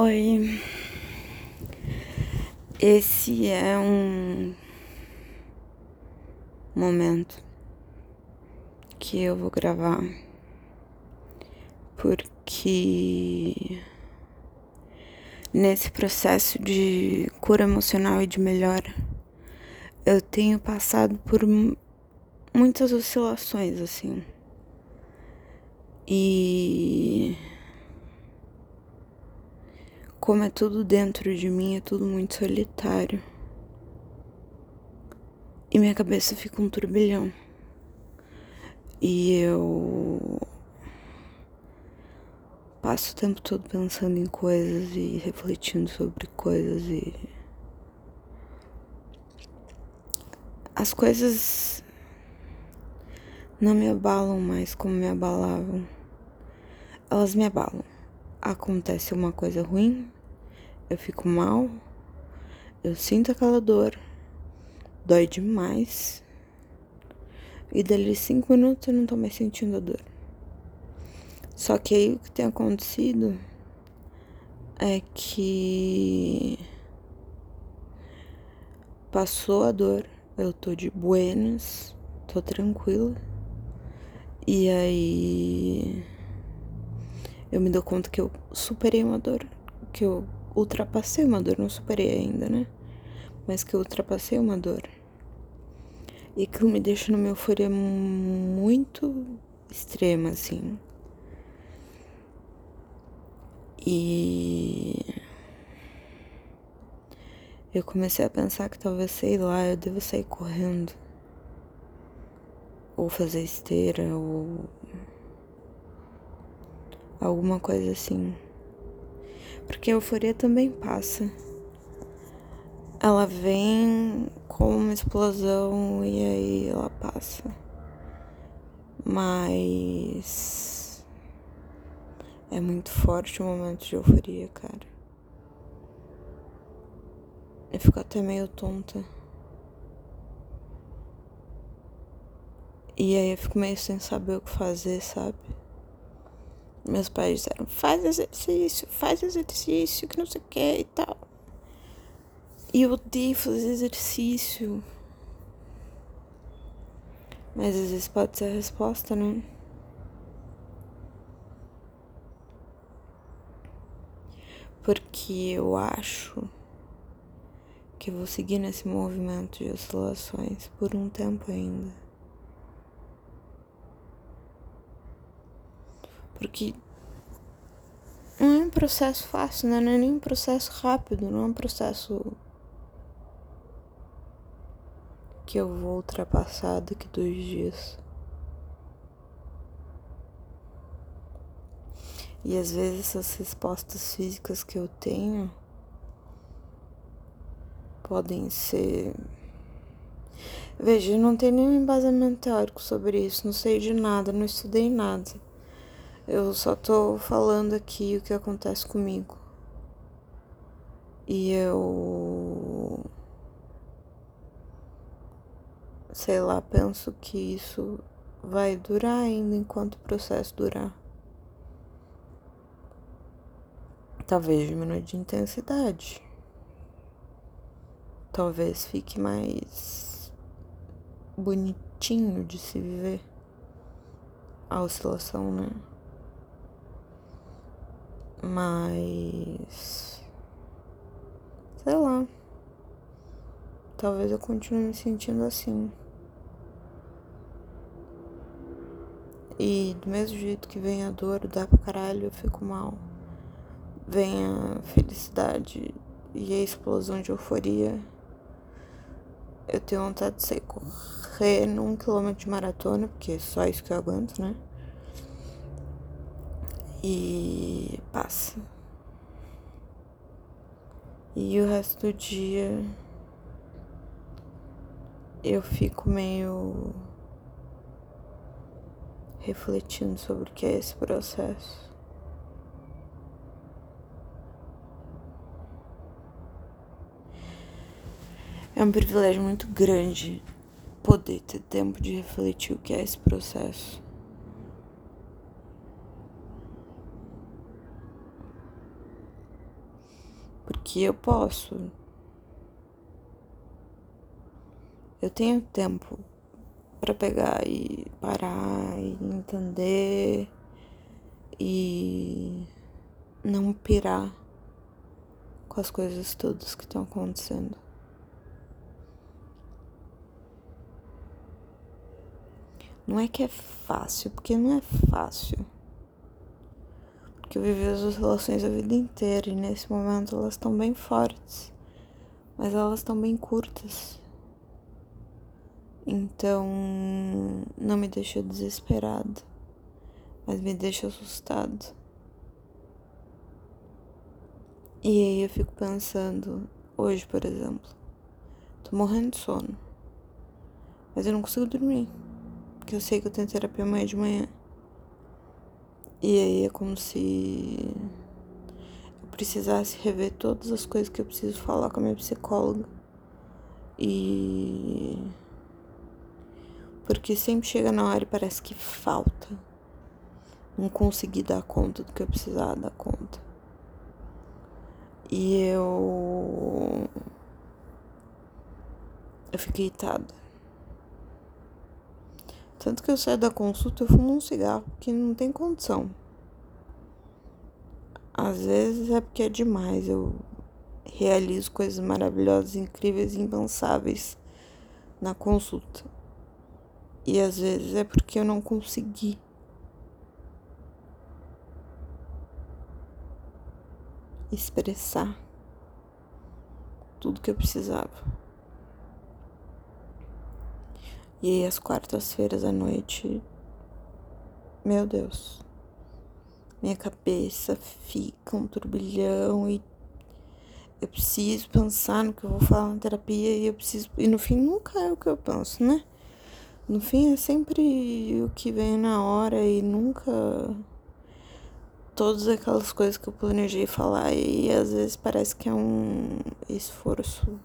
Oi, esse é um momento que eu vou gravar porque nesse processo de cura emocional e de melhora eu tenho passado por muitas oscilações assim. E como é tudo dentro de mim, é tudo muito solitário. E minha cabeça fica um turbilhão. E eu passo o tempo todo pensando em coisas e refletindo sobre coisas e as coisas não me abalam mais como me abalavam. Elas me abalam. Acontece uma coisa ruim, eu fico mal, eu sinto aquela dor, dói demais. E dali cinco minutos eu não tô mais sentindo a dor. Só que aí o que tem acontecido é que passou a dor, eu tô de buenas, tô tranquila. E aí eu me dou conta que eu superei uma dor, que eu ultrapassei uma dor, não superei ainda, né? Mas que eu ultrapassei uma dor. E que me deixa numa euforia muito extrema, assim. E eu comecei a pensar que talvez, sei lá, eu devo sair correndo. Ou fazer esteira, ou alguma coisa assim. Porque a euforia também passa. Ela vem com uma explosão e aí ela passa. Mas é muito forte o momento de euforia, cara. Eu fico até meio tonta. E aí eu fico meio sem saber o que fazer, sabe? Meus pais disseram, faz exercício, faz exercício, que não sei o que e tal. E eu odeio fazer exercício. Mas às vezes pode ser a resposta, né? Porque eu acho que eu vou seguir nesse movimento de oscilações por um tempo ainda. Porque não é um processo fácil, né? Não é nem um processo rápido, não é um processo que eu vou ultrapassar daqui dois dias. E às vezes essas respostas físicas que eu tenho podem ser. Veja, eu não tenho nenhum embasamento teórico sobre isso, não sei de nada, não estudei nada. Eu só tô falando aqui o que acontece comigo. E eu. Sei lá, penso que isso vai durar ainda enquanto o processo durar. Talvez diminua de intensidade. Talvez fique mais bonitinho de se viver a oscilação, né? Mas. Sei lá. Talvez eu continue me sentindo assim. E do mesmo jeito que vem a dor, dá pra caralho, eu fico mal. Vem a felicidade e a explosão de euforia. Eu tenho vontade de sair correr num quilômetro de maratona, porque é só isso que eu aguento, né? E passa. E o resto do dia eu fico meio refletindo sobre o que é esse processo. É um privilégio muito grande poder ter tempo de refletir o que é esse processo. Porque eu posso. Eu tenho tempo para pegar e parar e entender e não pirar com as coisas todas que estão acontecendo. Não é que é fácil, porque não é fácil. Porque eu vivi as relações a vida inteira e nesse momento elas estão bem fortes, mas elas estão bem curtas. Então, não me deixa desesperado, mas me deixa assustado. E aí eu fico pensando, hoje, por exemplo, tô morrendo de sono, mas eu não consigo dormir porque eu sei que eu tenho terapia amanhã de manhã. E aí é como se eu precisasse rever todas as coisas que eu preciso falar com a minha psicóloga. E. Porque sempre chega na hora e parece que falta. Não consegui dar conta do que eu precisava dar conta. E eu. Eu fiquei irritada. Tanto que eu saio da consulta, eu fumo um cigarro, porque não tem condição. Às vezes é porque é demais. Eu realizo coisas maravilhosas, incríveis e impensáveis na consulta. E às vezes é porque eu não consegui. Expressar tudo que eu precisava. E aí, às quartas-feiras à noite, meu Deus, minha cabeça fica um turbilhão e eu preciso pensar no que eu vou falar na terapia e eu preciso. E no fim nunca é o que eu penso, né? No fim é sempre o que vem na hora e nunca todas aquelas coisas que eu planejei falar e às vezes parece que é um esforço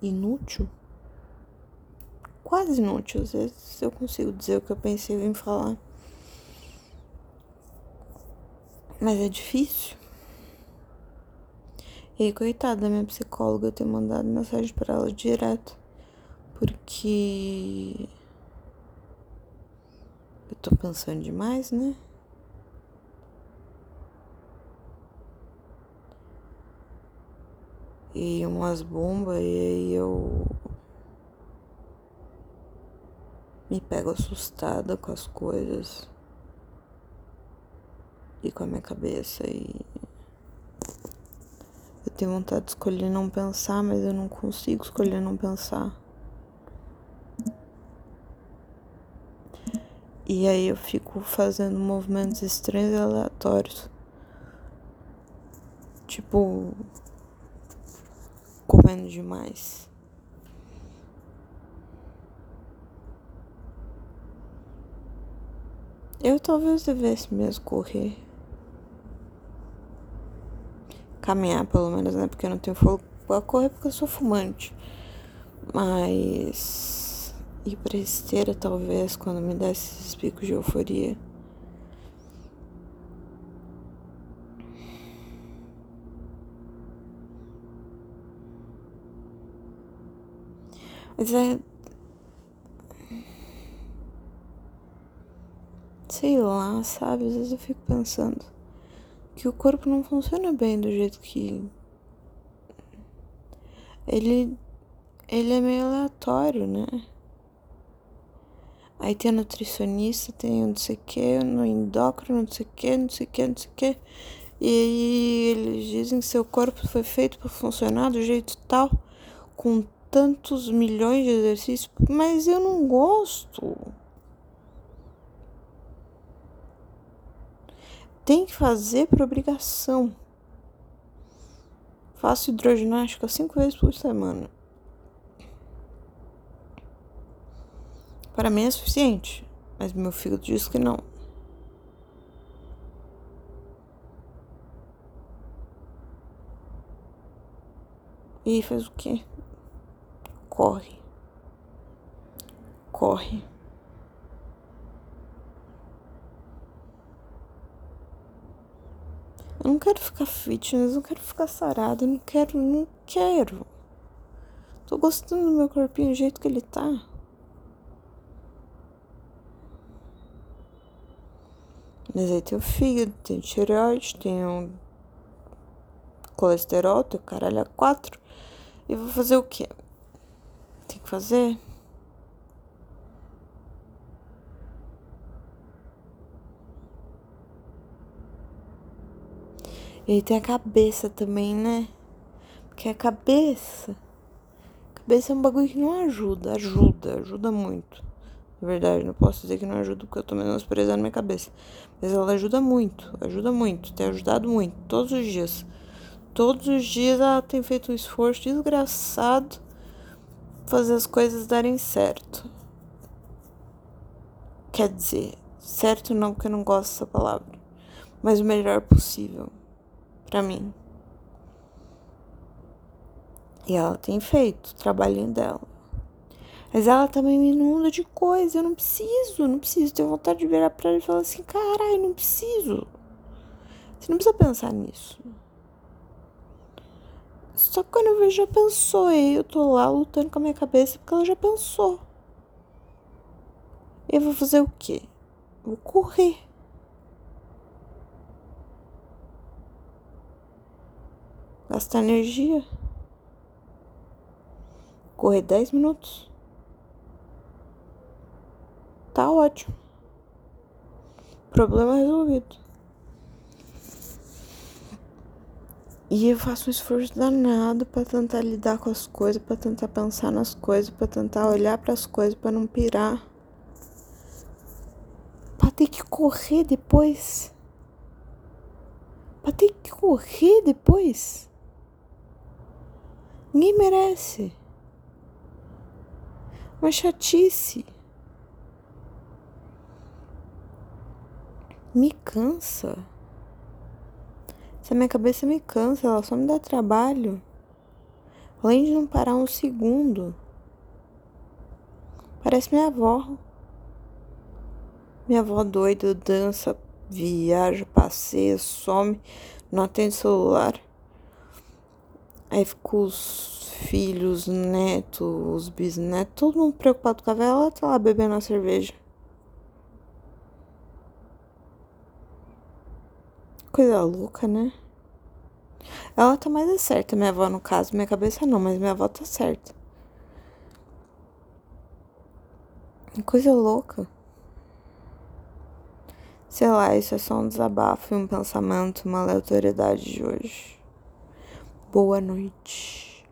inútil quase. Às vezes eu consigo dizer o que eu pensei em falar. Mas é difícil. E coitada da minha psicóloga, eu tenho mandado mensagem para ela direto. Porque. Eu tô pensando demais, né? E umas bombas, e aí eu me pego assustada com as coisas e com a minha cabeça e eu tenho vontade de escolher não pensar, mas eu não consigo escolher não pensar. E aí eu fico fazendo movimentos estranhos e aleatórios. Tipo comendo demais. Eu talvez devesse mesmo correr. Caminhar, pelo menos, né? Porque eu não tenho fogo pra correr porque eu sou fumante. Mas. Ir pra esteira, talvez, quando me desse esses picos de euforia. Mas é sei lá, sabe? Às vezes eu fico pensando que o corpo não funciona bem do jeito que. Ele. Ele é meio aleatório, né? Aí tem a nutricionista, tem não sei o que, no endócrino, não sei o que, não sei o que, não sei o que. E aí eles dizem que seu corpo foi feito para funcionar do jeito tal, com tantos milhões de exercícios, mas eu não gosto. Tem que fazer por obrigação. Faço hidroginástica cinco vezes por semana. Para mim é suficiente, mas meu fígado diz que não. E faz o quê? Corre. Corre. Eu Não quero ficar fitness, não quero ficar sarada, não quero, não quero. Tô gostando do meu corpinho do jeito que ele tá. Mas aí tem o fígado, tem o tireoide, tem o colesterol, tem o caralho a quatro. E vou fazer o quê? Tem que fazer? E aí tem a cabeça também, né? Porque a cabeça. A cabeça é um bagulho que não ajuda. Ajuda, ajuda muito. Na verdade, não posso dizer que não ajuda porque eu tô menosprezando minha cabeça. Mas ela ajuda muito, ajuda muito, tem ajudado muito, todos os dias. Todos os dias ela tem feito um esforço desgraçado fazer as coisas darem certo. Quer dizer, certo não porque eu não gosto dessa palavra, mas o melhor possível para mim. E ela tem feito o trabalhinho dela. Mas ela também me inunda de coisa. Eu não preciso, não preciso. Tenho vontade de virar pra ela e falar assim: caralho, não preciso. Você não precisa pensar nisso. Só que quando eu vejo, já pensou. E eu tô lá lutando com a minha cabeça porque ela já pensou. Eu vou fazer o quê? Vou correr. Gastar energia. Correr 10 minutos. Tá ótimo. Problema resolvido. E eu faço um esforço danado para tentar lidar com as coisas, para tentar pensar nas coisas, para tentar olhar para as coisas, para não pirar. Para ter que correr depois. Para ter que correr depois. Ninguém merece. Uma chatice. Me cansa. Essa minha cabeça me cansa, ela só me dá trabalho. Além de não parar um segundo. Parece minha avó. Minha avó doida, dança, viaja, passeia, some, não atende celular. Aí ficou os filhos, netos, os bisnetos, todo mundo preocupado com a vela, ela tá lá bebendo a cerveja. Coisa louca, né? Ela tá mais certa, minha avó no caso, minha cabeça não, mas minha avó tá certa. Coisa louca. Sei lá, isso é só um desabafo e um pensamento, uma aleatoriedade de hoje. Boa noite.